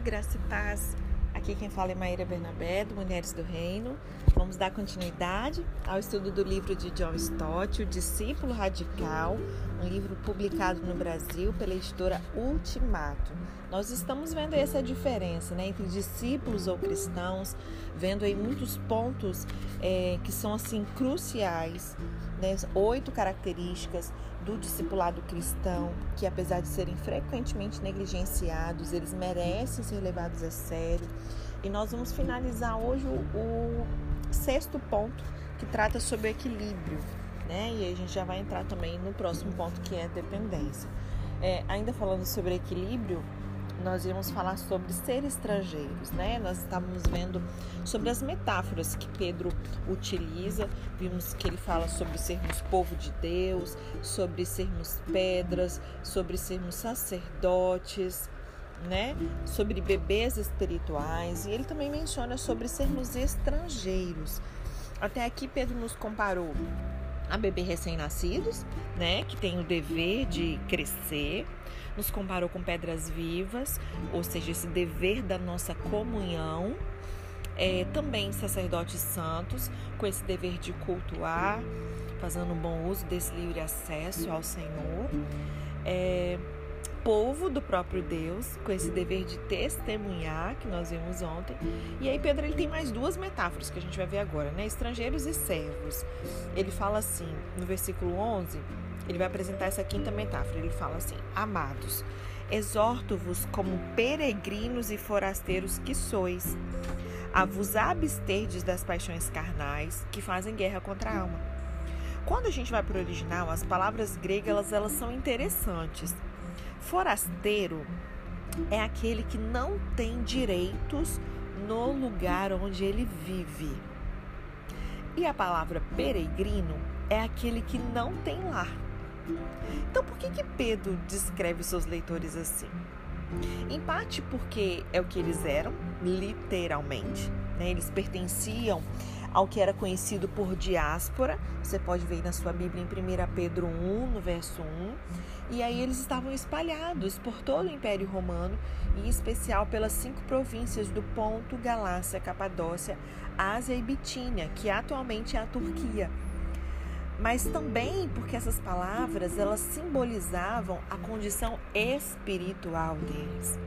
graça e paz. Aqui quem fala é Maíra Bernabé, do Mulheres do Reino. Vamos dar continuidade ao estudo do livro de John Stott, O Discípulo Radical, um livro publicado no Brasil pela editora Ultimato. Nós estamos vendo essa diferença né, entre discípulos ou cristãos, vendo aí muitos pontos é, que são assim cruciais, né, oito características do discipulado cristão, que apesar de serem frequentemente negligenciados, eles merecem ser levados a sério. E nós vamos finalizar hoje o, sexto ponto, que trata sobre equilíbrio, né? E a gente já vai entrar também no próximo ponto, que é dependência. É, ainda falando sobre equilíbrio, nós íamos falar sobre ser estrangeiros, né? Nós estávamos vendo sobre as metáforas que Pedro utiliza, vimos que ele fala sobre sermos povo de Deus, sobre sermos pedras, sobre sermos sacerdotes, né? Sobre bebês espirituais, e ele também menciona sobre sermos estrangeiros. Até aqui Pedro nos comparou a bebê recém-nascidos, né, que tem o dever de crescer, nos comparou com pedras vivas, ou seja, esse dever da nossa comunhão. É, também sacerdotes santos, com esse dever de cultuar, fazendo um bom uso desse livre acesso ao Senhor. É, povo do próprio Deus, com esse dever de testemunhar, que nós vimos ontem. E aí Pedro ele tem mais duas metáforas que a gente vai ver agora, né? Estrangeiros e servos. Ele fala assim, no versículo 11, ele vai apresentar essa quinta metáfora. Ele fala assim: Amados, exorto-vos como peregrinos e forasteiros que sois, a vos absterdes das paixões carnais que fazem guerra contra a alma. Quando a gente vai para o original, as palavras gregas elas, elas são interessantes. Forasteiro é aquele que não tem direitos no lugar onde ele vive. E a palavra peregrino é aquele que não tem lar. Então, por que, que Pedro descreve seus leitores assim? Em parte porque é o que eles eram, literalmente. Né? Eles pertenciam ao que era conhecido por diáspora. Você pode ver na sua Bíblia em 1 Pedro 1, no verso 1. E aí eles estavam espalhados por todo o Império Romano, em especial pelas cinco províncias do Ponto, Galácia, Capadócia, Ásia e Bitínia, que atualmente é a Turquia. Mas também porque essas palavras elas simbolizavam a condição espiritual deles.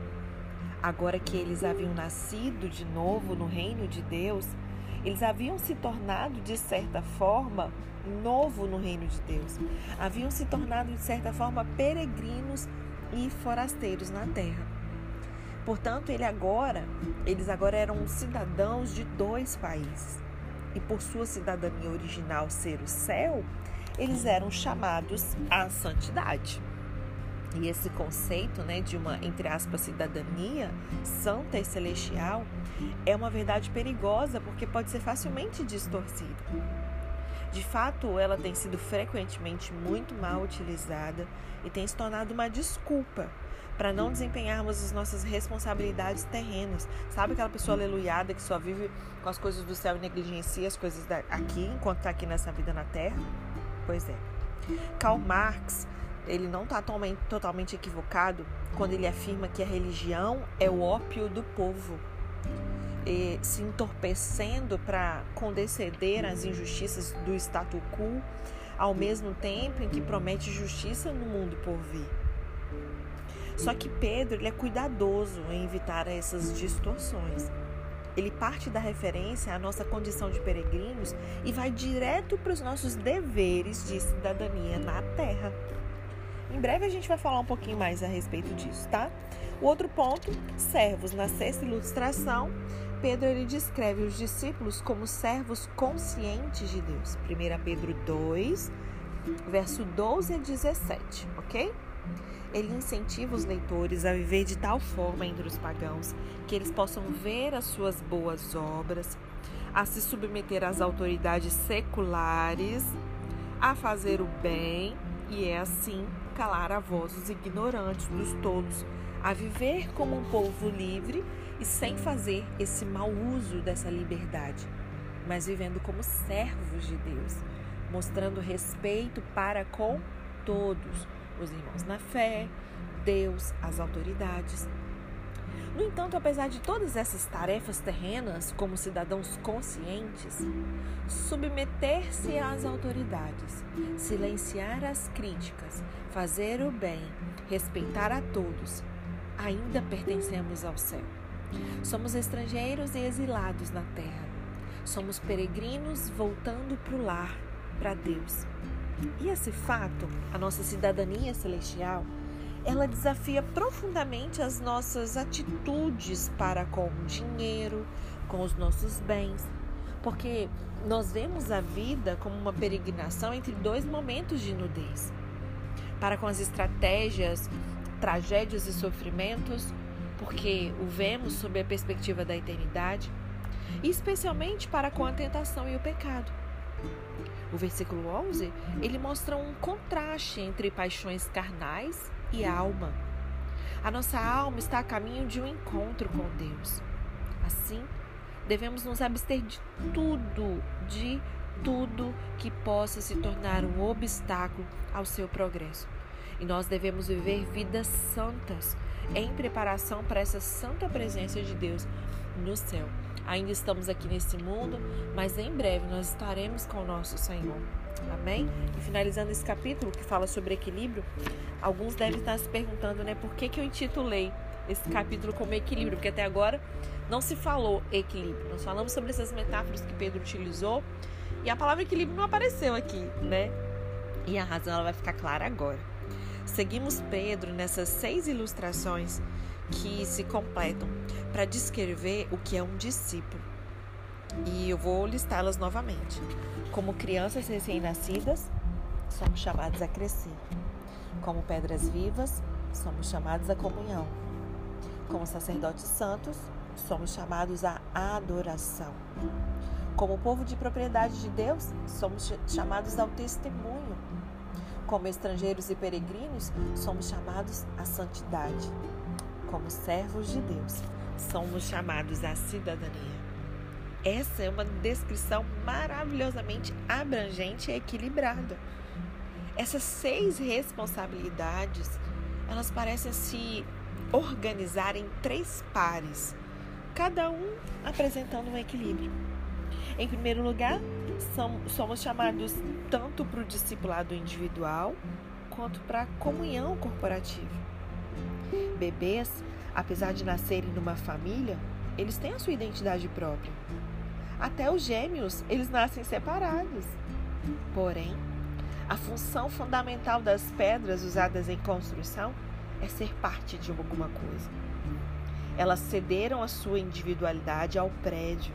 Agora que eles haviam nascido de novo no reino de Deus, eles haviam se tornado, de certa forma, novo no reino de Deus. Haviam se tornado, de certa forma, peregrinos e forasteiros na terra. Portanto, ele agora, eles agora eram cidadãos de dois países. E por sua cidadania original ser o céu, eles eram chamados à santidade. E esse conceito né, de uma, entre aspas, cidadania santa e celestial é uma verdade perigosa porque pode ser facilmente distorcida. De fato, ela tem sido frequentemente muito mal utilizada e tem se tornado uma desculpa para não desempenharmos as nossas responsabilidades terrenas. Sabe aquela pessoa aleluiada que só vive com as coisas do céu e negligencia as coisas aqui enquanto está aqui nessa vida na terra? Pois é. Karl Marx ele não está totalmente, equivocado quando ele afirma que a religião é o ópio do povo, se entorpecendo para condescender às injustiças do status quo, ao mesmo tempo em que promete justiça no mundo por vir. Só que Pedro ele é cuidadoso em evitar essas distorções. Ele parte da referência à nossa condição de peregrinos e vai direto para os nossos deveres de cidadania na terra. Em breve a gente vai falar um pouquinho mais a respeito disso, tá? O outro ponto, servos. Na sexta ilustração, Pedro ele descreve os discípulos como servos conscientes de Deus. 1 Pedro 2, verso 12 a 17, ok? Ele incentiva os leitores a viver de tal forma entre os pagãos que eles possam ver as suas boas obras, a se submeter às autoridades seculares, a fazer o bem e é assim calar a voz dos ignorantes, dos tolos, a viver como um povo livre e sem fazer esse mau uso dessa liberdade, mas vivendo como servos de Deus, mostrando respeito para com todos, os irmãos na fé, Deus, as autoridades. No entanto, apesar de todas essas tarefas terrenas, como cidadãos conscientes, submeter-se às autoridades, silenciar as críticas, fazer o bem, respeitar a todos, ainda pertencemos ao céu. Somos estrangeiros e exilados na terra. Somos peregrinos voltando para o lar, para Deus. E esse fato, a nossa cidadania celestial, ela desafia profundamente as nossas atitudes para com o dinheiro, com os nossos bens, porque nós vemos a vida como uma peregrinação entre dois momentos de nudez. Para com as estratégias, tragédias e sofrimentos, porque o vemos sob a perspectiva da eternidade, especialmente para com a tentação e o pecado. O versículo 11, ele mostra um contraste entre paixões carnais e alma. A nossa alma está a caminho de um encontro com Deus. Assim, devemos nos abster de tudo, de tudo que possa se tornar um obstáculo ao seu progresso. E nós devemos viver vidas santas em preparação para essa santa presença de Deus no céu. Ainda estamos aqui nesse mundo, mas em breve nós estaremos com o nosso Senhor. Amém? E finalizando esse capítulo que fala sobre equilíbrio, alguns devem estar se perguntando, né, por que, que eu intitulei esse capítulo como equilíbrio? Porque até agora não se falou equilíbrio. Nós falamos sobre essas metáforas que Pedro utilizou e a palavra equilíbrio não apareceu aqui, né? E a razão ela vai ficar clara agora. Seguimos Pedro nessas seis ilustrações que se completam para descrever o que é um discípulo. E eu vou listá-las novamente. Como crianças recém-nascidas, somos chamados a crescer. Como pedras vivas, somos chamados à comunhão. Como sacerdotes santos, somos chamados à adoração. Como povo de propriedade de Deus, somos chamados ao testemunho. Como estrangeiros e peregrinos, somos chamados à santidade. Como servos de Deus, somos chamados à cidadania. Essa é uma descrição maravilhosamente abrangente e equilibrada. Essas seis responsabilidades, elas parecem se organizar em três pares, cada um apresentando um equilíbrio. Em primeiro lugar, somos chamados tanto para o discipulado individual quanto para a comunhão corporativa. Bebês, apesar de nascerem numa família, eles têm a sua identidade própria. Até os gêmeos, eles nascem separados. Porém, a função fundamental das pedras usadas em construção é ser parte de alguma coisa. Elas cederam a sua individualidade ao prédio.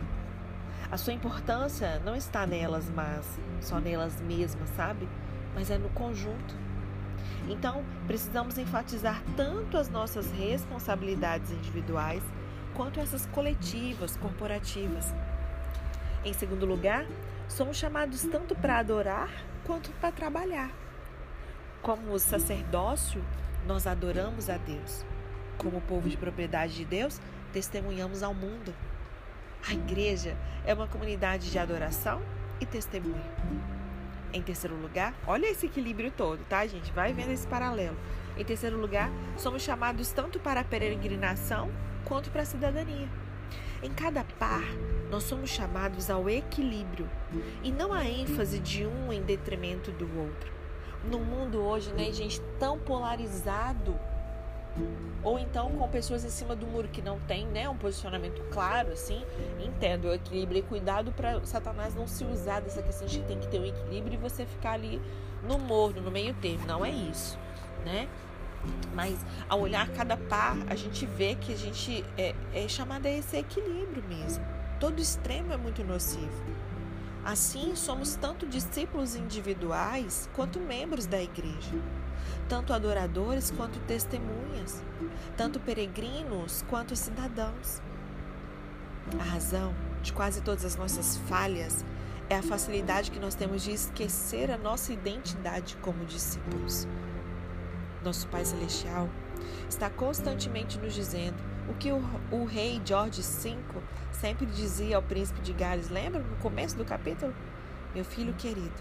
A sua importância não está nelas, mas só nelas mesmas, sabe? Mas é no conjunto. Então, precisamos enfatizar tanto as nossas responsabilidades individuais quanto essas coletivas, corporativas. Em segundo lugar, somos chamados tanto para adorar quanto para trabalhar. Como sacerdócio, nós adoramos a Deus. Como povo de propriedade de Deus, testemunhamos ao mundo. A igreja é uma comunidade de adoração e testemunho. Em terceiro lugar, olha esse equilíbrio todo, tá, gente? Vai vendo esse paralelo. Em terceiro lugar, somos chamados tanto para a peregrinação quanto para a cidadania. Em cada par, nós somos chamados ao equilíbrio e não a ênfase de um em detrimento do outro. No mundo hoje, né, gente, tão polarizado, ou então com pessoas em cima do muro que não tem, né, um posicionamento claro, assim, entendo o equilíbrio e cuidado para Satanás não se usar dessa questão de que tem que ter um equilíbrio e você ficar ali no morno, no meio termo. Não é isso, né? Mas ao olhar cada par, a gente vê que a gente é, é chamado a esse equilíbrio mesmo. Todo extremo é muito nocivo. Assim, somos tanto discípulos individuais quanto membros da igreja, tanto adoradores quanto testemunhas, tanto peregrinos quanto cidadãos. A razão de quase todas as nossas falhas é a facilidade que nós temos de esquecer a nossa identidade como discípulos nosso Pai Celestial, está constantemente nos dizendo o que o, o rei George V sempre dizia ao príncipe de Gales. Lembra no começo do capítulo? Meu filho querido,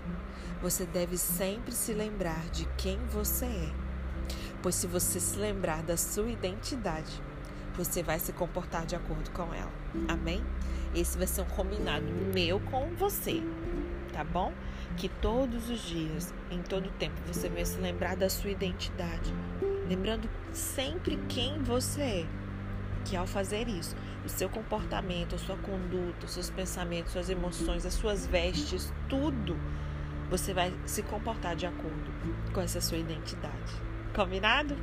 você deve sempre se lembrar de quem você é. Pois se você se lembrar da sua identidade, você vai se comportar de acordo com ela. Amém? Esse vai ser um combinado meu com você, tá bom? Que todos os dias, em todo tempo, você vai se lembrar da sua identidade, lembrando sempre quem você é. Que ao fazer isso, o seu comportamento, a sua conduta, os seus pensamentos, suas emoções, as suas vestes, tudo, você vai se comportar de acordo com essa sua identidade. Combinado?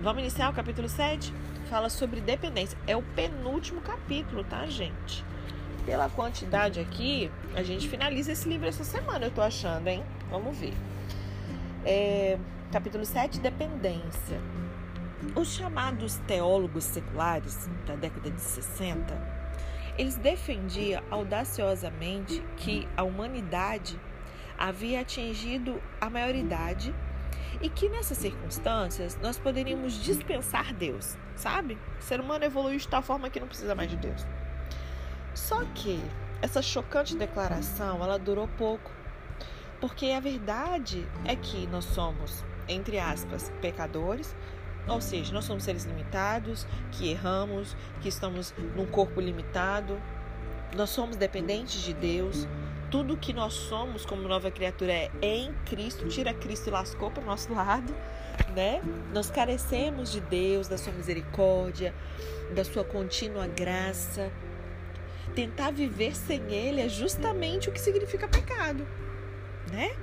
Vamos iniciar o capítulo 7? Fala sobre dependência. É o penúltimo capítulo, tá, gente? Pela quantidade aqui, a gente finaliza esse livro essa semana, eu tô achando, hein? Vamos ver. É, capítulo 7, dependência. Os chamados teólogos seculares da década de 60, eles defendiam audaciosamente que a humanidade havia atingido a maioridade e que nessas circunstâncias nós poderíamos dispensar Deus, sabe? O ser humano evoluiu de tal forma que não precisa mais de Deus. Só que essa chocante declaração, ela durou pouco, porque a verdade é que nós somos, entre aspas, pecadores, ou seja, nós somos seres limitados, que erramos, que estamos num corpo limitado, nós somos dependentes de Deus, tudo que nós somos como nova criatura é em Cristo, tira Cristo e lascou para o nosso lado, né? Nós carecemos de Deus, da sua misericórdia, da sua contínua graça. Tentar viver sem Ele é justamente o que significa pecado, né?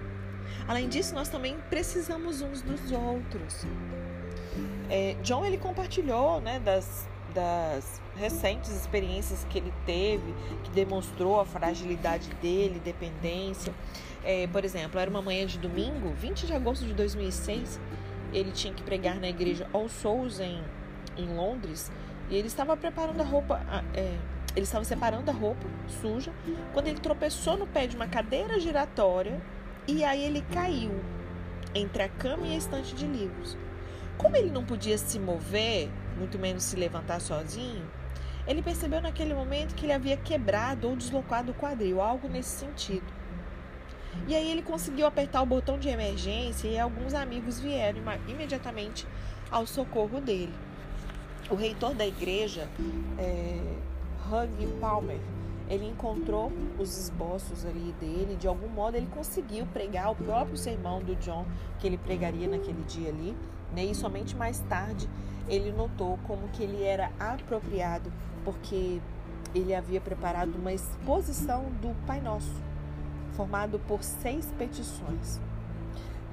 Além disso, nós também precisamos uns dos outros. É, John ele compartilhou, né, das das recentes experiências que ele teve, que demonstrou a fragilidade dele, dependência. É, por exemplo, era uma manhã de domingo, 20 de agosto de 2006, ele tinha que pregar na igreja All Souls em, em Londres e ele estava preparando a roupa, é, ele estava separando a roupa suja quando ele tropeçou no pé de uma cadeira giratória e aí ele caiu entre a cama e a estante de livros. Como ele não podia se mover, muito menos se levantar sozinho, ele percebeu naquele momento que ele havia quebrado ou deslocado o quadril, algo nesse sentido. E aí ele conseguiu apertar o botão de emergência e alguns amigos vieram imediatamente ao socorro dele. O reitor da igreja, é, Hugh Palmer, ele encontrou os esboços ali dele, de algum modo ele conseguiu pregar o próprio sermão do John que ele pregaria naquele dia ali, né? E somente mais tarde ele notou como que ele era apropriado, porque ele havia preparado uma exposição do Pai Nosso, formado por seis petições.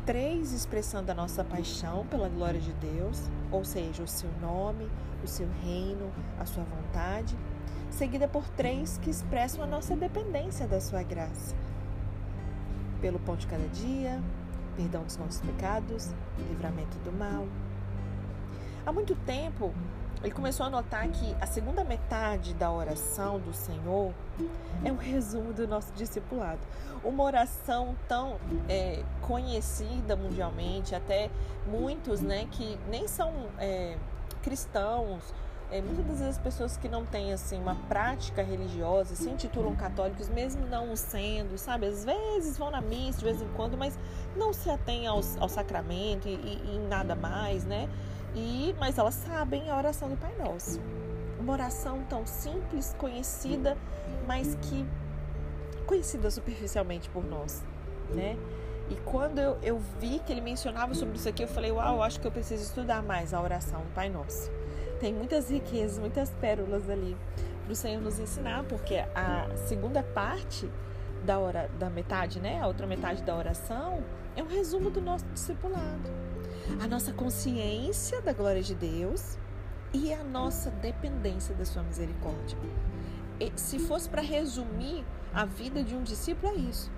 Três expressando a nossa paixão pela glória de Deus, ou seja, o seu nome, o seu reino, a sua vontade, seguida por três que expressam a nossa dependência da sua graça. Pelo pão de cada dia, perdão dos nossos pecados, livramento do mal, Há muito tempo, ele começou a notar que a segunda metade da oração do Senhor é um resumo do nosso discipulado. Uma oração tão é, conhecida mundialmente, até muitos né, que nem são é, cristãos, é, muitas das vezes pessoas que não têm assim uma prática religiosa se intitulam católicos, mesmo não sendo, sabe? Às vezes vão na missa de vez em quando, mas não se atêm ao, sacramento e, e, e nada mais, né? E, mas elas sabem a oração do Pai Nosso. Uma oração tão simples, conhecida, mas que conhecida superficialmente por nós, né? E quando eu, eu vi que ele mencionava sobre isso aqui, eu falei, uau, acho que eu preciso estudar mais a oração do Pai Nosso. Tem muitas riquezas, muitas pérolas ali para o Senhor nos ensinar, porque a segunda parte da, hora, da metade, né? A outra metade da oração é um resumo do nosso discipulado a nossa consciência da glória de Deus e a nossa dependência da sua misericórdia. E, se fosse para resumir a vida de um discípulo, é isso.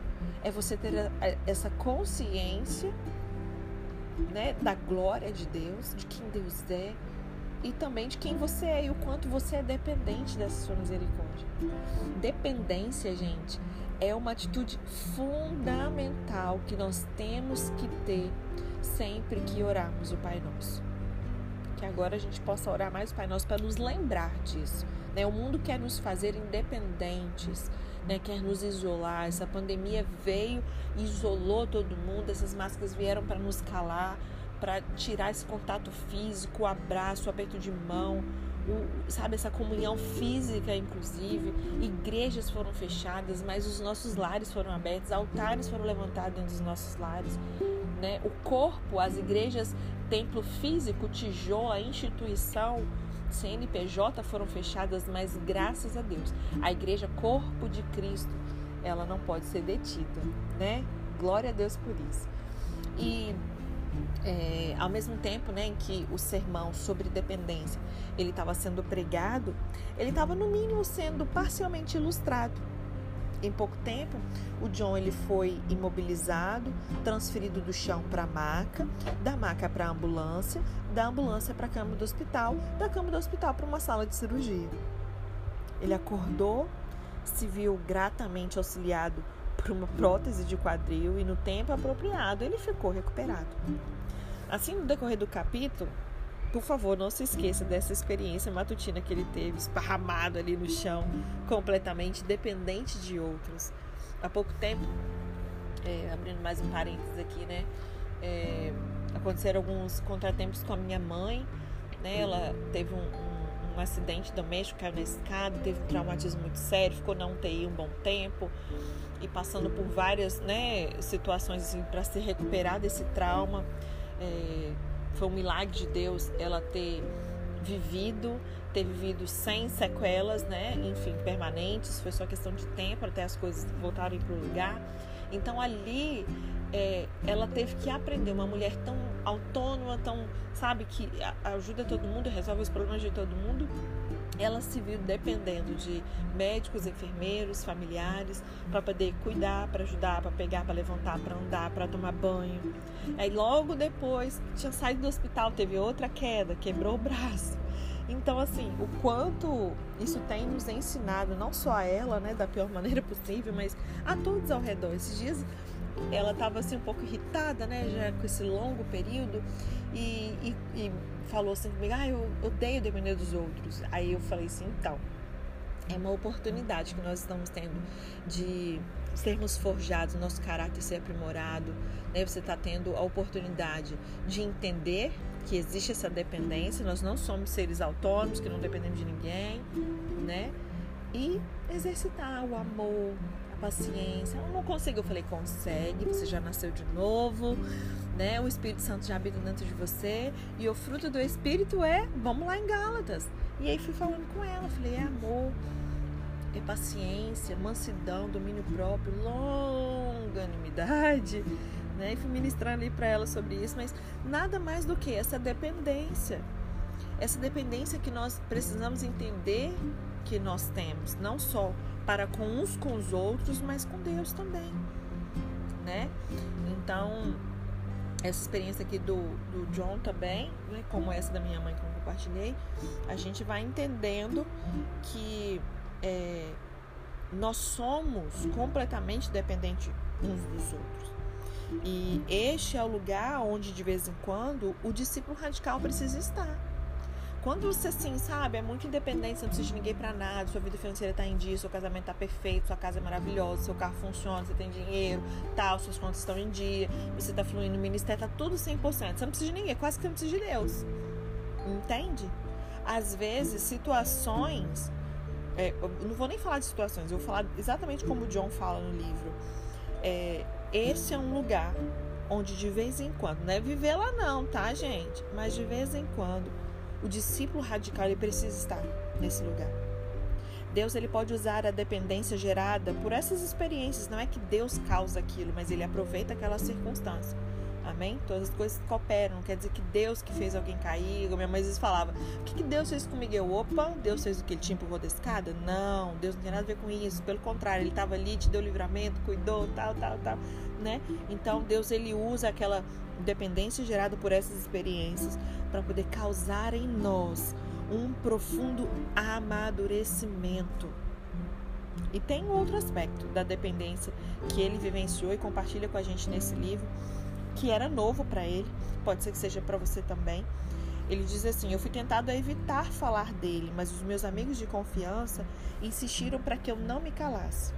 É você ter essa consciência né, da glória de Deus, de quem Deus é e também de quem você é e o quanto você é dependente dessa sua misericórdia. Dependência, gente, é uma atitude fundamental que nós temos que ter sempre que orarmos o Pai Nosso. Que agora a gente possa orar mais o Pai Nosso para nos lembrar disso. Né? O mundo quer nos fazer independentes, né? quer nos isolar. Essa pandemia veio isolou todo mundo, essas máscaras vieram para nos calar, para tirar esse contato físico, o abraço, o aperto de mão, o, sabe, essa comunhão física, inclusive. Igrejas foram fechadas, mas os nossos lares foram abertos, altares foram levantados dentro dos nossos lares. Né? O corpo, as igrejas, templo físico, tijolo, a instituição, CNPJ foram fechadas, mas graças a Deus, a igreja corpo de Cristo, ela não pode ser detida, né? Glória a Deus por isso. E é, ao mesmo tempo né, em que o sermão sobre dependência ele estava sendo pregado, ele estava no mínimo sendo parcialmente ilustrado. Em pouco tempo, o John ele foi imobilizado, transferido do chão para a maca, da maca para a ambulância, da ambulância para a cama do hospital, da cama do hospital para uma sala de cirurgia. Ele acordou, se viu gratamente auxiliado por uma prótese de quadril e no tempo apropriado ele ficou recuperado. Assim, no decorrer do capítulo, por favor, não se esqueça dessa experiência matutina que ele teve, esparramado ali no chão, completamente dependente de outros. Há pouco tempo, é, abrindo mais um parênteses aqui, né? É, aconteceram alguns contratempos com a minha mãe, né? Ela teve um, um, um acidente doméstico, caiu na escada, teve um traumatismo muito sério, ficou na UTI um bom tempo e passando por várias né, situações assim, para se recuperar desse trauma. É, foi um milagre de Deus ela ter vivido, ter vivido sem sequelas, né? Enfim, permanentes. Foi só questão de tempo até as coisas voltarem para o lugar. Então ali é, ela teve que aprender. Uma mulher tão autônoma, tão, sabe, que ajuda todo mundo, resolve os problemas de todo mundo ela se viu dependendo de médicos, enfermeiros, familiares para poder cuidar, para ajudar, para pegar, para levantar, para andar, para tomar banho. Aí logo depois tinha saído do hospital, teve outra queda, quebrou o braço. Então assim, o quanto isso tem nos ensinado, não só a ela, né, da pior maneira possível, mas a todos ao redor. Esses dias ela estava assim um pouco irritada, né, já com esse longo período e, e, e falou assim comigo, ah, eu odeio depender dos outros. Aí eu falei assim, então, é uma oportunidade que nós estamos tendo de sermos forjados, nosso caráter ser aprimorado, né? Você está tendo a oportunidade de entender que existe essa dependência, nós não somos seres autônomos, que não dependemos de ninguém, né? E exercitar o amor, paciência. Eu não consigo, eu falei, consegue, você já nasceu de novo, né? O Espírito Santo já habita dentro de você e o fruto do Espírito é, vamos lá em Gálatas. E aí fui falando com ela, falei, é amor, é paciência, mansidão, domínio próprio, longanimidade, né? E fui ministrar ali para ela sobre isso, mas nada mais do que essa dependência. Essa dependência que nós precisamos entender que nós temos, não só para com uns com os outros, mas com Deus também, né? Então, essa experiência aqui do, do John também, né, como essa da minha mãe que eu compartilhei, a gente vai entendendo que é, nós somos completamente dependentes uns dos outros. E este é o lugar onde, de vez em quando, o discípulo radical precisa estar. Quando você, assim, sabe, é muito independente, você não precisa de ninguém para nada, sua vida financeira tá em dia, seu casamento tá perfeito, sua casa é maravilhosa, seu carro funciona, você tem dinheiro, tal, suas contas estão em dia, você tá fluindo no ministério, tá tudo 100%. Você não precisa de ninguém, quase que você não precisa de Deus. Entende? Às vezes, situações. É, não vou nem falar de situações, eu vou falar exatamente como o John fala no livro. É, esse é um lugar onde de vez em quando, não é viver lá não, tá, gente? Mas de vez em quando o discípulo radical ele precisa estar nesse lugar. Deus ele pode usar a dependência gerada por essas experiências. Não é que Deus causa aquilo, mas ele aproveita aquela circunstância. Amém? Todas as coisas cooperam. Quer dizer que Deus que fez alguém cair. Minha mãe às vezes falava: O que, que Deus fez comigo? Eu, opa, Deus fez o que? Ele te empurrou da escada? Não, Deus não tem nada a ver com isso. Pelo contrário, Ele estava ali, te deu livramento, cuidou, tal, tal, tal. Né? Então, Deus ele usa aquela dependência gerada por essas experiências para poder causar em nós um profundo amadurecimento. E tem um outro aspecto da dependência que ele vivenciou e compartilha com a gente nesse livro, que era novo para ele, pode ser que seja para você também. Ele diz assim: Eu fui tentado a evitar falar dele, mas os meus amigos de confiança insistiram para que eu não me calasse.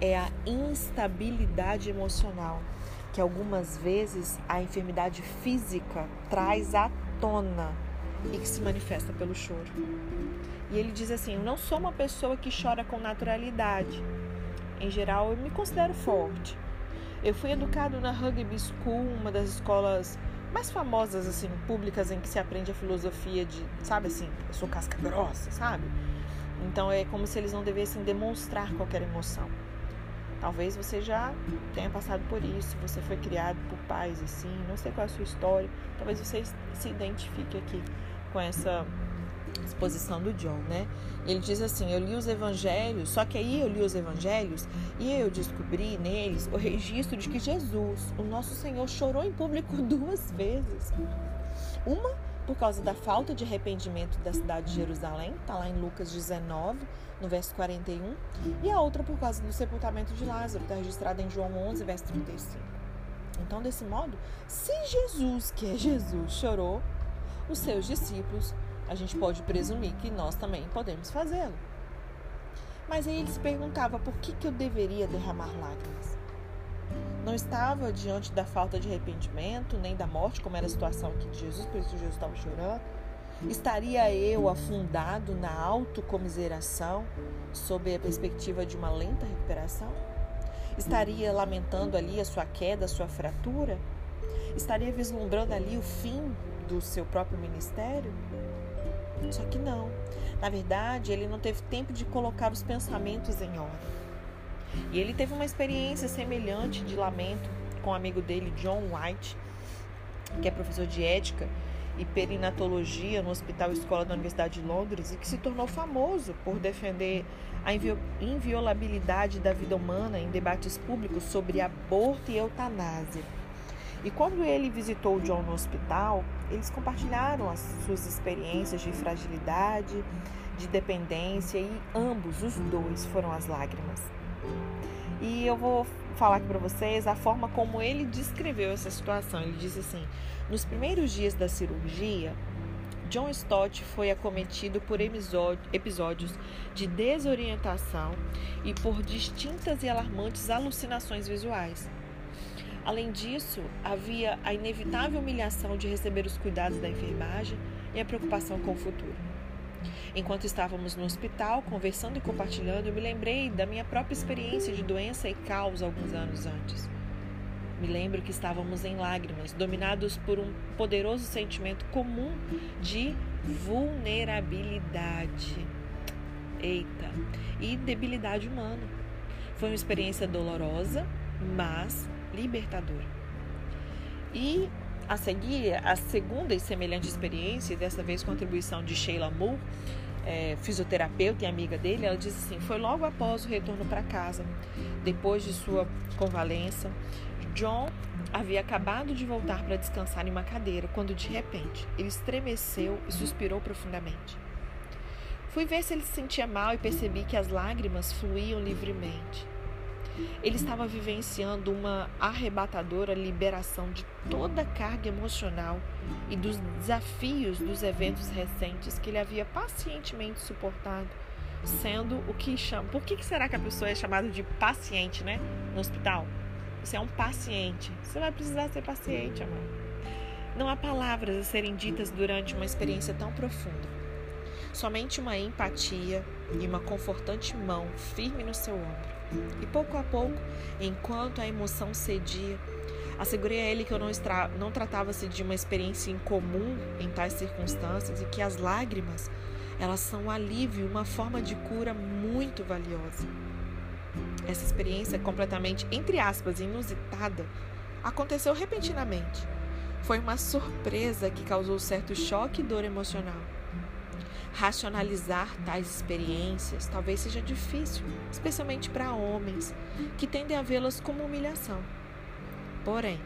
É a instabilidade emocional que algumas vezes a enfermidade física traz à tona e que se manifesta pelo choro. E ele diz assim: Eu não sou uma pessoa que chora com naturalidade. Em geral, eu me considero forte. Eu fui educado na Rugby School, uma das escolas mais famosas assim públicas em que se aprende a filosofia de, sabe assim, eu sou casca grossa, sabe? Então é como se eles não devessem demonstrar qualquer emoção. Talvez você já tenha passado por isso, você foi criado por pais assim, não sei qual é a sua história, talvez você se identifique aqui com essa exposição do John, né? Ele diz assim: Eu li os evangelhos, só que aí eu li os evangelhos e eu descobri neles o registro de que Jesus, o nosso Senhor, chorou em público duas vezes. Uma por causa da falta de arrependimento da cidade de Jerusalém, está lá em Lucas 19, no verso 41, e a outra por causa do sepultamento de Lázaro, está registrada em João 11, verso 35. Então, desse modo, se Jesus, que é Jesus, chorou, os seus discípulos, a gente pode presumir que nós também podemos fazê-lo. Mas aí ele se perguntava por que, que eu deveria derramar lágrimas. Não estava diante da falta de arrependimento, nem da morte, como era a situação aqui de Jesus, por isso Jesus estava chorando. Estaria eu afundado na autocomiseração, sob a perspectiva de uma lenta recuperação? Estaria lamentando ali a sua queda, a sua fratura? Estaria vislumbrando ali o fim do seu próprio ministério? Só que não. Na verdade, ele não teve tempo de colocar os pensamentos em ordem. E ele teve uma experiência semelhante de lamento com um amigo dele, John White, que é professor de ética e perinatologia no Hospital Escola da Universidade de Londres e que se tornou famoso por defender a inviolabilidade da vida humana em debates públicos sobre aborto e eutanásia. E quando ele visitou o John no hospital, eles compartilharam as suas experiências de fragilidade, de dependência e ambos, os dois, foram as lágrimas. E eu vou falar aqui para vocês a forma como ele descreveu essa situação. Ele disse assim: nos primeiros dias da cirurgia, John Stott foi acometido por episódios de desorientação e por distintas e alarmantes alucinações visuais. Além disso, havia a inevitável humilhação de receber os cuidados da enfermagem e a preocupação com o futuro. Enquanto estávamos no hospital, conversando e compartilhando, eu me lembrei da minha própria experiência de doença e caos alguns anos antes. Me lembro que estávamos em lágrimas, dominados por um poderoso sentimento comum de vulnerabilidade. Eita! E debilidade humana. Foi uma experiência dolorosa, mas libertadora. E a seguir, a segunda e semelhante experiência, dessa vez contribuição de Sheila Moore, é, fisioterapeuta e amiga dele, ela disse assim: foi logo após o retorno para casa, depois de sua convalência. John havia acabado de voltar para descansar em uma cadeira quando de repente ele estremeceu e suspirou profundamente. Fui ver se ele se sentia mal e percebi que as lágrimas fluíam livremente. Ele estava vivenciando uma arrebatadora liberação de toda a carga emocional e dos desafios dos eventos recentes que ele havia pacientemente suportado, sendo o que chama. Por que será que a pessoa é chamada de paciente, né? No hospital? Você é um paciente. Você vai precisar ser paciente, amor. Não há palavras a serem ditas durante uma experiência tão profunda. Somente uma empatia e uma confortante mão firme no seu ombro e pouco a pouco, enquanto a emoção cedia, assegurei a ele que eu não, extra... não tratava-se de uma experiência incomum em tais circunstâncias e que as lágrimas, elas são um alívio, uma forma de cura muito valiosa. Essa experiência completamente, entre aspas, inusitada, aconteceu repentinamente. Foi uma surpresa que causou certo choque e dor emocional. Racionalizar tais experiências talvez seja difícil, especialmente para homens que tendem a vê-las como humilhação. Porém,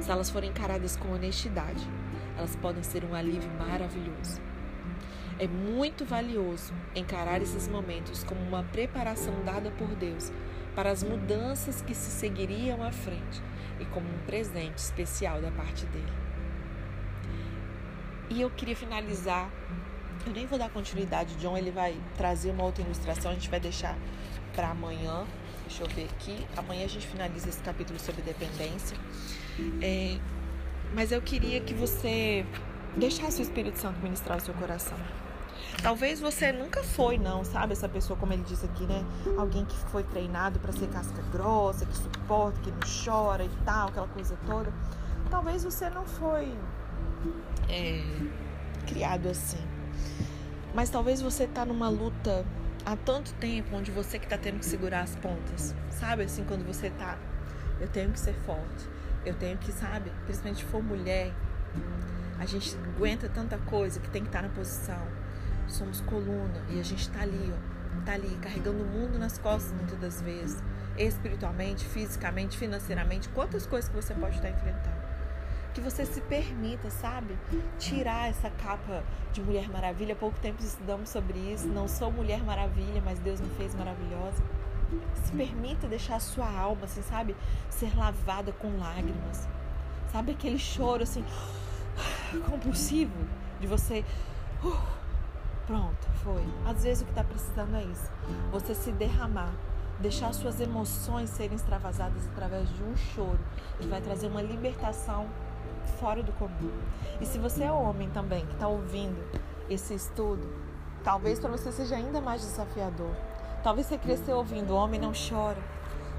se elas forem encaradas com honestidade, elas podem ser um alívio maravilhoso. É muito valioso encarar esses momentos como uma preparação dada por Deus para as mudanças que se seguiriam à frente e como um presente especial da parte dele. E eu queria finalizar eu nem vou dar continuidade, John ele vai trazer uma outra ilustração, a gente vai deixar para amanhã. Deixa eu ver aqui. Amanhã a gente finaliza esse capítulo sobre dependência. É, mas eu queria que você deixasse o Espírito Santo ministrar o seu coração. Talvez você nunca foi, não, sabe? Essa pessoa, como ele disse aqui, né? Alguém que foi treinado para ser casca grossa, que suporta, que não chora e tal, aquela coisa toda. Talvez você não foi é, criado assim. Mas talvez você tá numa luta há tanto tempo onde você que tá tendo que segurar as pontas. Sabe assim, quando você tá, eu tenho que ser forte. Eu tenho que, sabe, principalmente se for mulher, a gente aguenta tanta coisa que tem que estar tá na posição. Somos coluna e a gente está ali, ó, tá ali carregando o mundo nas costas muitas das vezes, espiritualmente, fisicamente, financeiramente, quantas coisas que você pode estar enfrentando. Que você se permita, sabe, tirar essa capa de Mulher Maravilha. Há pouco tempo estudamos sobre isso. Não sou Mulher Maravilha, mas Deus me fez maravilhosa. Se permita deixar a sua alma, assim, sabe, ser lavada com lágrimas. Sabe aquele choro assim compulsivo de você uh, Pronto, foi. Às vezes o que está precisando é isso. Você se derramar, deixar suas emoções serem extravasadas através de um choro que vai trazer uma libertação fora do comum. E se você é homem também que está ouvindo esse estudo, talvez para você seja ainda mais desafiador. Talvez você cresceu ouvindo: homem não chora.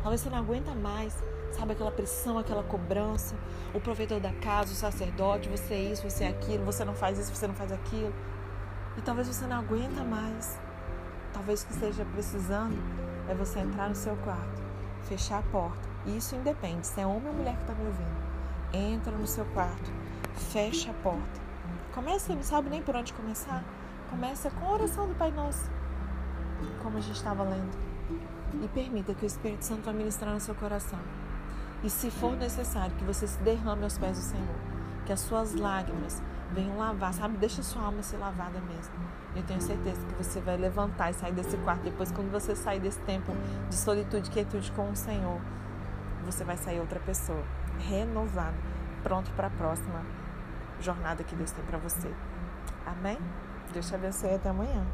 Talvez você não aguenta mais, sabe aquela pressão, aquela cobrança, o provedor da casa, o sacerdote, você é isso, você é aquilo, você não faz isso, você não faz aquilo. E talvez você não aguenta mais. Talvez o que esteja precisando é você entrar no seu quarto, fechar a porta. E isso independe se é homem ou mulher que está me ouvindo. Entra no seu quarto, fecha a porta. Começa, não sabe nem por onde começar. Começa com a oração do Pai Nosso, como a gente estava lendo. E permita que o Espírito Santo vá ministrar no seu coração. E se for necessário, que você se derrame aos pés do Senhor. Que as suas lágrimas venham lavar, sabe? Deixa sua alma ser lavada mesmo. Eu tenho certeza que você vai levantar e sair desse quarto. Depois, quando você sair desse tempo de solitude e quietude com o Senhor, você vai sair outra pessoa, renovado, pronto para a próxima jornada que Deus tem para você. Amém? Deus te abençoe até amanhã.